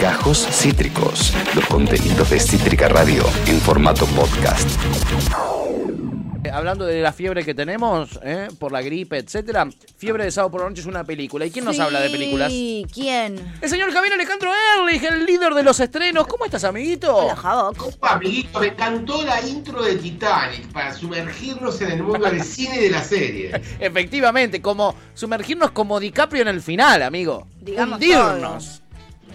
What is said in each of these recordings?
Gajos Cítricos, los contenidos de Cítrica Radio en formato podcast. Eh, Hablando de la fiebre que tenemos, ¿eh? por la gripe, etcétera, Fiebre de Sábado por la Noche es una película. ¿Y quién nos habla de películas? Sí, ¿quién? El señor Javier Alejandro Erlich, el líder de los estrenos. ¿Cómo estás, amiguito? Hola, Javo. Opa, amiguito, me encantó la intro de Titanic para sumergirnos en el mundo del cine y de la serie. Efectivamente, como sumergirnos como DiCaprio en el final, amigo. Digamos Hundirnos.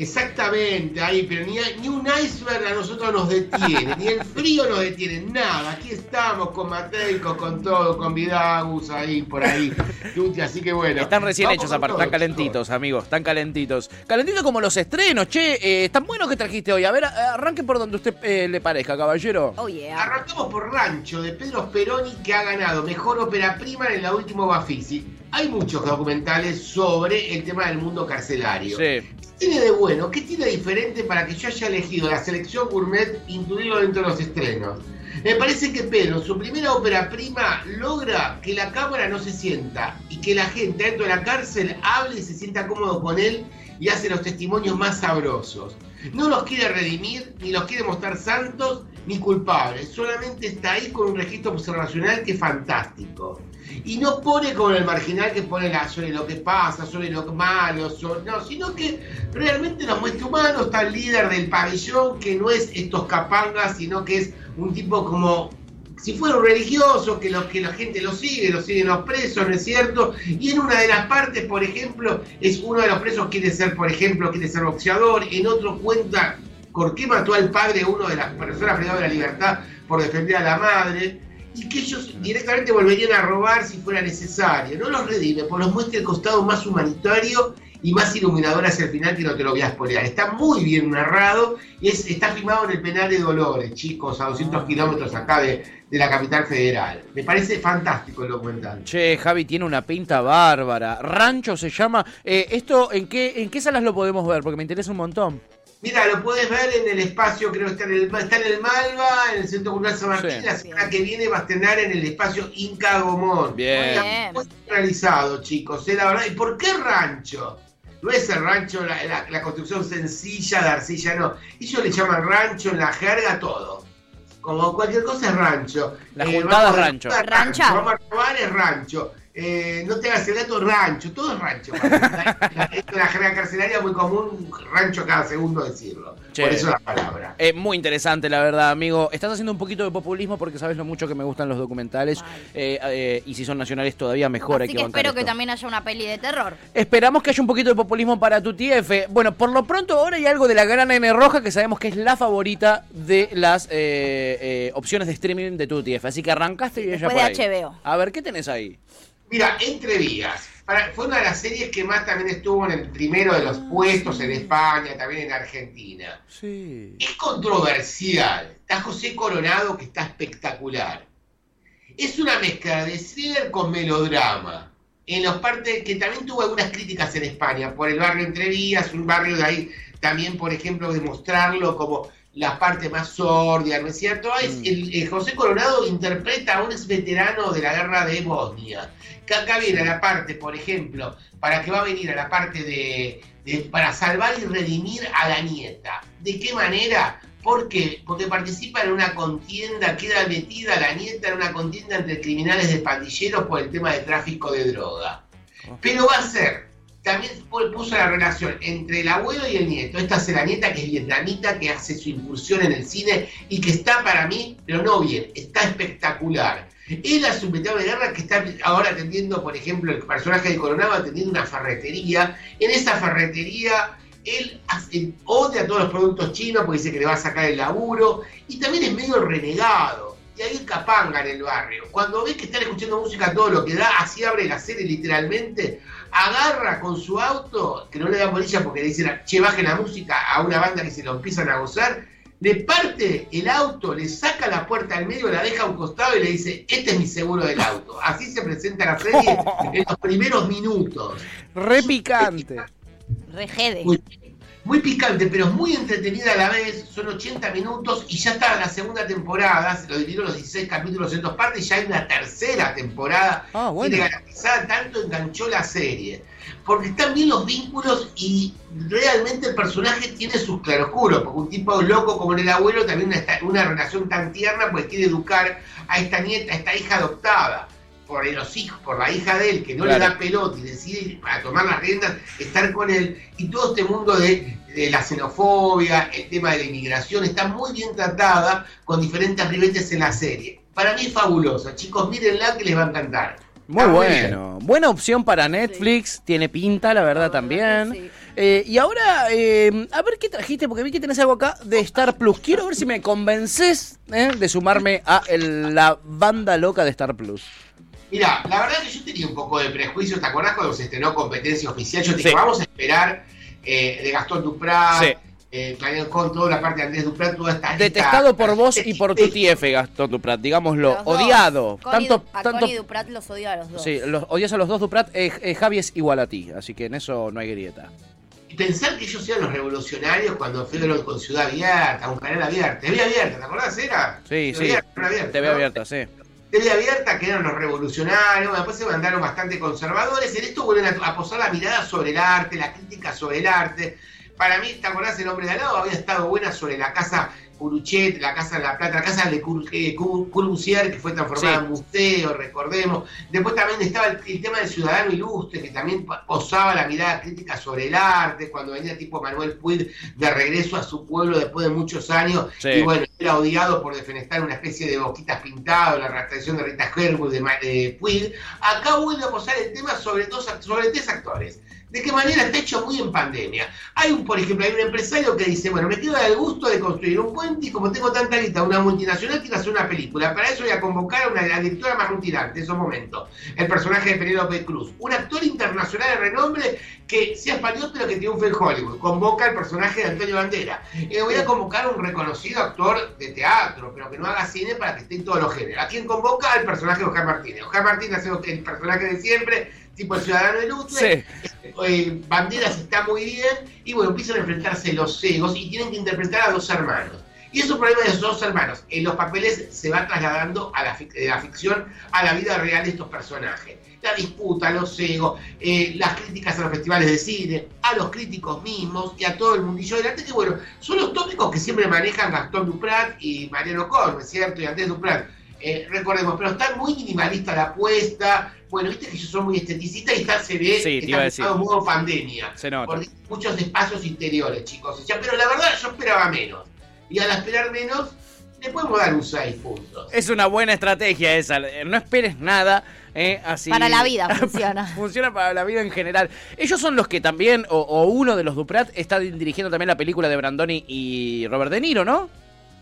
Exactamente, ahí, pero ni, ni un iceberg a nosotros nos detiene, ni el frío nos detiene, nada. Aquí estamos con Mateico, con todo, con Vidagus ahí, por ahí. Tuti, así que bueno. Están recién hechos aparte, están calentitos, amigos, están calentitos. Calentitos como los estrenos, che, eh, están buenos que trajiste hoy. A ver, arranque por donde usted eh, le parezca, caballero. Oh, yeah. Arrancamos por Rancho, de Pedro Speroni, que ha ganado Mejor Ópera Prima en la última Bafisi. Hay muchos documentales sobre el tema del mundo carcelario. Sí. ¿Qué tiene de bueno? ¿Qué tiene diferente para que yo haya elegido la selección gourmet incluirlo dentro de los estrenos? Me parece que Pedro, su primera ópera prima, logra que la cámara no se sienta y que la gente dentro de la cárcel hable y se sienta cómodo con él y hace los testimonios más sabrosos. No los quiere redimir, ni los quiere mostrar santos, ni culpables. Solamente está ahí con un registro observacional que es fantástico. Y no pone como el marginal que pone la, sobre lo que pasa, sobre lo malo, no, sino que realmente nos muestra humanos, está el líder del pabellón, que no es estos capangas, sino que es un tipo como si fuera un religioso, que, lo, que la gente lo sigue, lo siguen los presos, ¿no es cierto? Y en una de las partes, por ejemplo, es uno de los presos quiere ser, por ejemplo, quiere ser boxeador, en otro cuenta por qué mató al padre uno de las personas privadas de la libertad por defender a la madre, y que ellos directamente volverían a robar si fuera necesario. No los redime, pues los muestra el costado más humanitario y más iluminador hacia el final que no te lo voy a spoilear. Está muy bien narrado y es, está filmado en el penal de Dolores, chicos, a 200 kilómetros acá de, de la capital federal. Me parece fantástico el documental. Che, Javi tiene una pinta bárbara. Rancho se llama. Eh, ¿Esto en qué, en qué salas lo podemos ver? Porque me interesa un montón. Mira, lo puedes ver en el espacio, creo que está en el, está en el Malva, en el Centro Cultural San Martín. Sí. La semana que viene va a estrenar en el espacio Inca Gomón. Bien. Está muy realizado, chicos, eh, la verdad. ¿Y por qué rancho? No es el rancho, la, la- la construcción sencilla de arcilla, no. Ellos le llaman rancho en la jerga todo. Como cualquier cosa es rancho. La Eh, juntada es rancho. Ranchar. Vamos a robar es rancho. Eh, no te hagas el gato rancho, todo es rancho. En la jerga carcelaria muy común, rancho cada segundo decirlo. Che. Por eso la palabra. Eh, muy interesante, la verdad, amigo. Estás haciendo un poquito de populismo porque sabes lo mucho que me gustan los documentales. Eh, eh, y si son nacionales, todavía mejor. hay Así que que bancar espero que también haya una peli de terror. Esperamos que haya un poquito de populismo para tu TF. Bueno, por lo pronto ahora hay algo de la gran N roja que sabemos que es la favorita de las eh, eh, opciones de streaming de tu TF. Así que arrancaste y ella Después por de ahí. HBO. A ver, ¿qué tenés ahí? Mira, Entre Vías. Para- fue una de las series que más también estuvo en el primero de los puestos en España, también en Argentina. Sí. Es controversial. Está José Coronado, que está espectacular. Es una mezcla de thriller con melodrama. En los partes que también tuvo algunas críticas en España, por el barrio Entre Vías, un barrio de ahí también, por ejemplo, de mostrarlo como la parte más sordida, ¿no es cierto? Es, Mm. el, el José Coronado interpreta a un ex veterano de la guerra de Bosnia. Que acá viene a la parte, por ejemplo, para que va a venir a la parte de, de- para salvar y redimir a la nieta. ¿De qué manera? ¿Por qué? Porque participa en una contienda, queda metida la nieta en una contienda entre criminales de pandilleros por el tema de tráfico de droga. Pero va a ser, también pu- puso la relación entre el abuelo y el nieto. Esta es la nieta que es vietnamita, que hace su incursión en el cine y que está para mí, pero no bien, está espectacular. Él es un veterano de guerra que está ahora atendiendo, por ejemplo, el personaje de Coronado atendiendo una ferretería. En esa ferretería él hace- odia todos los productos chinos porque dice que le va a sacar el laburo y también es medio renegado. Y ahí capanga en el barrio. Cuando ve que están escuchando música todo lo que da, así abre la serie literalmente, agarra con su auto, que no le da bolilla porque le dicen, che, baje la música a una banda que se lo empiezan a gozar, le parte el auto, le saca la puerta al medio, la deja a un costado y le dice, este es mi seguro del auto. Así se presenta la serie en los primeros minutos. Re picante. Muy- muy picante, pero muy entretenida a la vez. Son 80 minutos y ya está la segunda temporada. Se lo dividieron los 16 capítulos en dos partes y ya hay una tercera temporada. Ah, bueno. Tiene garantizada, tanto enganchó la serie. Porque están bien los vínculos y realmente el personaje tiene sus claroscuros. Porque un tipo loco como el abuelo también una, una relación tan tierna, pues quiere educar a esta nieta, a esta hija adoptada por los hijos, por la hija de él, que no Claro. le da pelota y decide para tomar las riendas, estar con él, y todo este mundo de, de la xenofobia, el tema de la inmigración, está muy bien tratada con diferentes ribetes en la serie. Para mí es fabulosa, chicos, mírenla que les va a encantar. Muy Está bueno. Buena opción para Netflix. Tiene pinta, la verdad, también. Sí. Eh, y ahora, eh, a ver qué trajiste, porque vi que tenés algo acá de Star Plus. Quiero ver si me convences eh, de sumarme a el- la banda loca de Star Plus. Mira, la verdad que yo tenía un poco de prejuicio, ¿te acordás cuando se estrenó competencia oficial? Yo te dije, Sí. vamos a esperar eh, de Gastón Duprat, Sí. eh, Claudio con toda la parte de Andrés Duprat, toda esta Detestado esta- por vos y por tu TF, Gastón Duprat, digámoslo. Los. Odiado. Connie tanto, Du- a tanto, Connie Duprat los odio a los dos. Sí, los odias a los dos Duprat. Eh, eh, Javi es igual a ti, así que en eso no hay grieta. Y pensar que ellos eran los revolucionarios cuando fueron con Ciudad Abierta, un canal abierto. TV abierta, ¿te acordás? Era. Sí, TV sí. abierta, TV ¿no? abierta, sí. TV abierta, que eran los revolucionarios, después se mandaron bastante conservadores. En esto vuelven a, a posar la mirada sobre el arte, la crítica sobre el arte. Para mí, ¿te acordás? El hombre de al lado había estado buena sobre la casa Curuchet, la casa de la Plata, la casa de Cur- eh, que fue transformada Sí. en museo, recordemos. Después también estaba el, el tema del ciudadano ilustre, que también posaba la mirada crítica sobre el arte, cuando venía tipo Manuel Puig de regreso a su pueblo después de muchos años, Sí. y bueno, era odiado por defenestrar una especie de boquitas pintado, la retractación de Rita Herwood de, de Puig. Acá vuelve a posar el tema sobre, dos, sobre tres actores. ¿De qué manera está hecho muy en pandemia? Hay un, por ejemplo, hay un empresario que dice, bueno, me queda el gusto de construir un puente y como tengo tanta guita, una multinacional quiere hacer una película. Para eso voy a convocar a una la directora más rutinante de esos momentos, el personaje de Penélope Cruz. Un actor internacional de renombre que sea español pero que triunfe en Hollywood. Convoca al personaje de Antonio Bandera. Y voy a convocar a un reconocido actor de teatro, pero que no haga cine para que esté en todos los géneros. ¿A quién convoca? Al personaje de Oscar Martínez. Oscar Martínez hace el personaje de siempre, tipo el ciudadano ilustre. Sí. Eh, Banderas está muy bien y bueno, empiezan a enfrentarse los egos y tienen que interpretar a dos hermanos. Y esos problemas de esos dos hermanos en los papeles se va trasladando a la, fic- de la ficción a la vida real de estos personajes. La disputa, los egos, eh, las críticas a los festivales de cine, a los críticos mismos y a todo el mundillo del arte, que bueno, son los tópicos que siempre manejan Gastón Duprat y Mariano ¿es cierto? Y Andrés Duprat. Eh, recordemos, pero está muy minimalista la apuesta. Bueno, viste que ellos son muy esteticistas y está, se ve Sí, que está modo pandemia. Se nota. Porque hay muchos espacios interiores, chicos. Pero la verdad yo esperaba menos. Y al esperar menos, le podemos dar un 6 puntos. Es una buena estrategia esa. No esperes nada. eh, así. Para la vida funciona. Funciona para la vida en general. Ellos son los que también, o, o uno de los Duprat, está dirigiendo también la película de Brandoni y Robert De Niro, ¿no?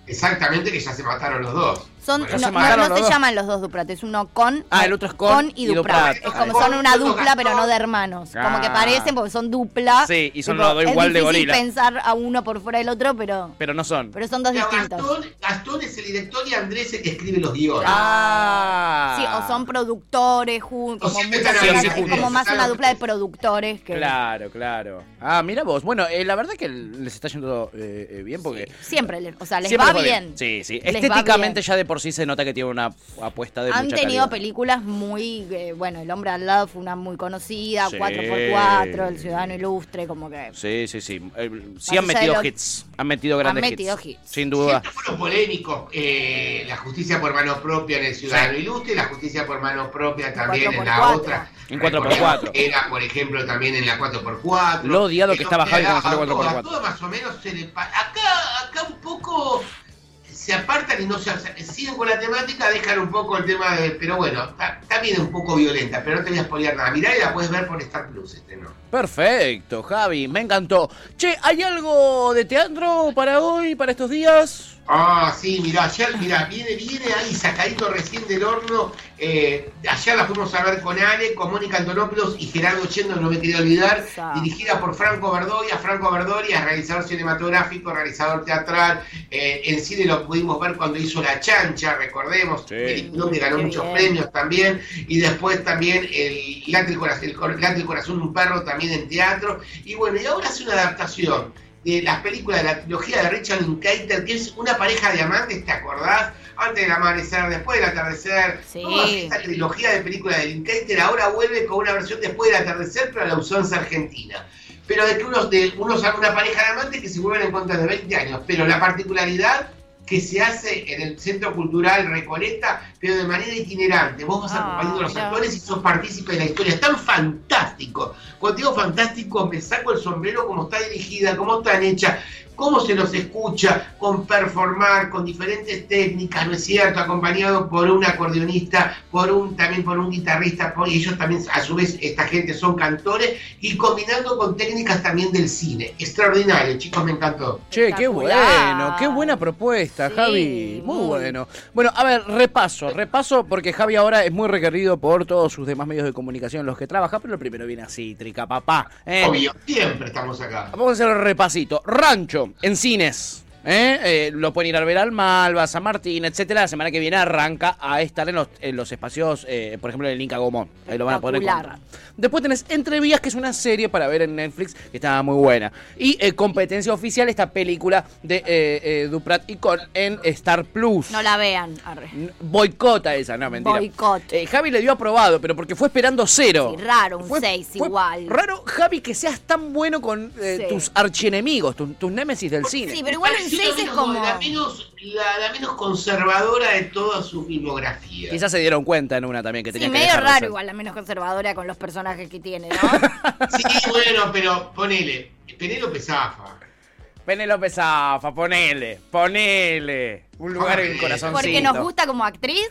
Exactamente que ya se mataron los dos. Son, Bueno, no, se no- no llaman los dos Duprat, es uno con, Ah, el otro es con y y Duprat. Duprat. Es como Ah, son una dupla, pero no de hermanos. Como que Ah. parecen porque son dupla. Sí, y son los dos igual es de difícil gorila. pensar a uno por fuera del otro, pero, Pero no son. pero son dos Pero distintos. Gastón, Gastón es el director y Andrés es el que escribe los guiones. Ah. Sí, o son productores, jun- como muchas es juntos. como más una dupla de productores que Claro, claro. Ah, mira vos. Bueno, eh, la verdad que les está yendo eh, eh, bien porque... siempre, o sea, les va bien. Sí, sí. Estéticamente ya de por sí se nota que tiene una apuesta de Han mucha tenido calidad. películas muy, eh, bueno, El hombre al lado fue una muy conocida, Sí. 4x4, El ciudadano ilustre, como que Sí, sí, sí. Eh, sí han metido lo- hits. Han metido grandes metido hits. hits. Sin duda. Siempre fueron polémicos. eh, la justicia por mano propia en el Ciudadano Ilustre y la justicia por mano propia también en la 4x4. otra. En 4x4. Recordemos que Era, por ejemplo, también en la 4x4. Lo odiado que estaba Javi cuando salió a todo- 4x4. a todo más o menos se le Acá, acá un poco se apartan y no se siguen con la temática, dejan un poco el tema de. Pero bueno, está- también un poco violenta, pero no te voy a spoilear nada. Mirá y la puedes ver por Star Plus, este no. Perfecto, Javi. Me encantó. Che, ¿hay algo de teatro para hoy, para estos días? Ah, sí, mirá, ayer, mirá, viene, viene ahí sacadito recién del horno. Eh, ayer la fuimos a ver con Ale, con Mónica Antonopoulos y Gerardo Chendo, no me quería olvidar, Esa. dirigida por Franco Verdoya. Franco Verdoya, realizador cinematográfico, realizador teatral. Eh, en cine lo pudimos ver cuando hizo La Chancha, recordemos, Sí. que ganó Qué muchos bien. premios también. Y después también el Late el Corazón, el Corazón de un perro también en teatro. Y bueno, y ahora hace una adaptación de las películas de la trilogía de Richard Linklater, que es una pareja de amantes, ¿te acordás? Antes del amanecer, después del atardecer. Sí. Toda esta trilogía de películas de Linklater ahora vuelve con una versión después del atardecer, pero a la usanza argentina. Pero de que unos, de, unos una pareja de amantes que se vuelven en contra de 20 años. Pero la particularidad que se hace en el Centro Cultural Recoleta, pero de manera itinerante. Vos vas Ah, acompañando a los mirá. actores y sos partícipe de la historia. Es tan fantástico. Cuando digo fantástico, me saco el sombrero como está dirigida, cómo están hecha, cómo se los escucha, con performar, con diferentes técnicas, ¿no es cierto? Acompañado por un acordeonista, por un, también por un guitarrista, por- y ellos también, a su vez, esta gente son cantores, y combinando con técnicas también del cine. Extraordinario, chicos, me encantó. Che, qué bueno, qué buena propuesta, Sí, Javi. Muy, muy. bueno. Bueno, a ver, repaso, repaso, porque Javi ahora es muy requerido por todos sus demás medios de comunicación en los que trabaja, pero el primero viene a Cítrica, papá. ¿eh? Obvio, siempre estamos acá. Vamos a hacer el repasito. Rancho, en cines. ¿Eh? Eh, lo pueden ir a ver al Malva, San Martín, etcétera. La semana que viene arranca a estar en los, en los espacios, eh, por ejemplo, en el Inca Gomón. Ahí lo van a poder encontrar. Después tenés Entrevías, que es una serie para ver en Netflix, que está muy buena. Y Competencia Oficial, esta película de Duprat y Con en Star Plus. No la vean. Arre. Boicota esa, no, mentira. Boicot. Javi le dio aprobado, pero porque fue esperando cero. Sí, raro, un Fue- seis fue igual. Raro, Javi, que seas tan bueno con Sí. tus archienemigos, tu- tus némesis del cine. Sí, pero igual el Pareció 6 es la como. menos- La menos, la, la menos conservadora de toda su filmografía. Quizás se dieron cuenta en una también que Sí, tenía que medio raro igual, la menos conservadora con los personajes que tiene, ¿no? Sí, bueno, pero ponele. Penélope Zafa. Penélope Zafa, ponele, ponele. Un lugar en Ponele. corazoncito. Porque nos gusta como actriz.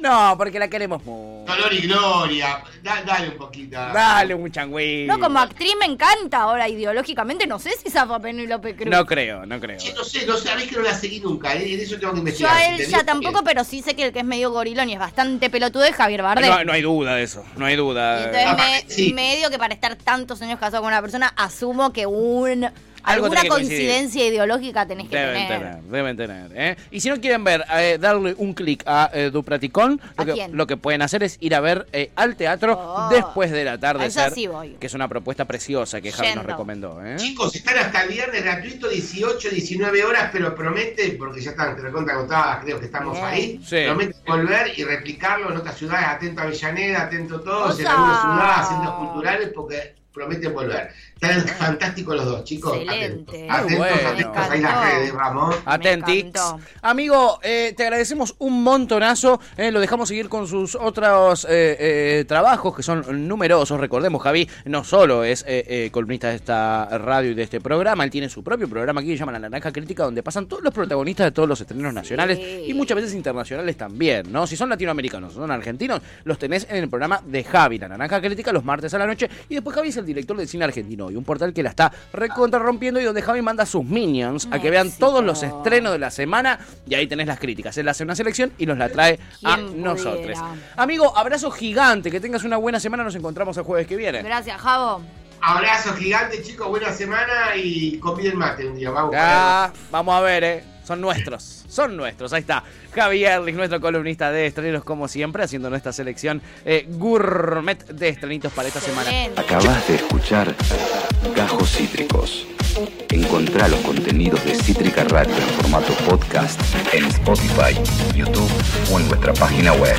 No, porque la queremos mucho. Dolor y Gloria. Da- dale un poquito. Dale un changüí. No, como actriz me encanta. Ahora, ideológicamente, no sé si zafa Penélope Cruz. No creo, no creo. Che, no sé, no sabés que no la seguí nunca. eh, En eso tengo que Yo investigar. a si él ya tampoco, pero sí sé que el que es medio gorilón y es bastante pelotudo es Javier Bardem. No, no hay duda de eso, no hay Y duda. entonces Ah, me- sí. medio que para estar tantos años casado con una persona, asumo que un Algo alguna coincidencia ideológica tenés que Deben tener. tener, deben tener. ¿eh? Y si no quieren ver, eh, darle un clic a eh, Dupraticón, lo ¿A que, quién? lo que pueden hacer es ir a ver eh, al teatro Oh. después del atardecer, esa sí voy. que es una propuesta preciosa que Javi nos recomendó. ¿eh? Chicos, están hasta el viernes gratuito, 18, 19 horas, pero promete, porque ya están, te recontra agotadas, creo que estamos Bien. ahí. Sí. Promete volver y replicarlo en otras ciudades, atento a Avellaneda, atento a todos, en algunas ciudades, centros culturales, porque prometen volver. Están fantásticos los dos, chicos. Excelente. Atentos, atentos, bueno. atentos, ahí las redes, vamos. Atentix. Amigo, eh, te agradecemos un montonazo. eh, lo dejamos seguir con sus otros eh, eh, trabajos que son numerosos. Recordemos, Javi no solo es eh, eh, columnista de esta radio y de este programa, él tiene su propio programa aquí que se llama La Naranja Crítica, donde pasan todos los protagonistas de todos los estrenos nacionales y muchas veces internacionales también, ¿no? Si son latinoamericanos, son argentinos, los tenés en el programa de Javi, La Naranja Crítica, los martes a la noche. Y después Javi es el director del cine argentino y un portal que la está recontra rompiendo y donde Javi manda a sus minions a que vean Éxito. todos los estrenos de la semana y ahí tenés las críticas. Él hace una selección y nos la trae a ¿Quién nosotros. Amigo, abrazo gigante, que tengas una buena semana, nos encontramos el jueves que viene. Gracias, Javo. Abrazo gigante, chicos, buena semana y conviden mate un día. Vamos. Ah, vamos a ver, eh. Son nuestros, son nuestros. Ahí está. Javi Erlich, nuestro columnista de estrenos, como siempre, haciendo nuestra selección eh, gourmet de estrenitos para esta semana. Acabas de escuchar Gajos Cítricos. Encontrá los contenidos de Cítrica Radio en formato podcast en Spotify, YouTube o en nuestra página web.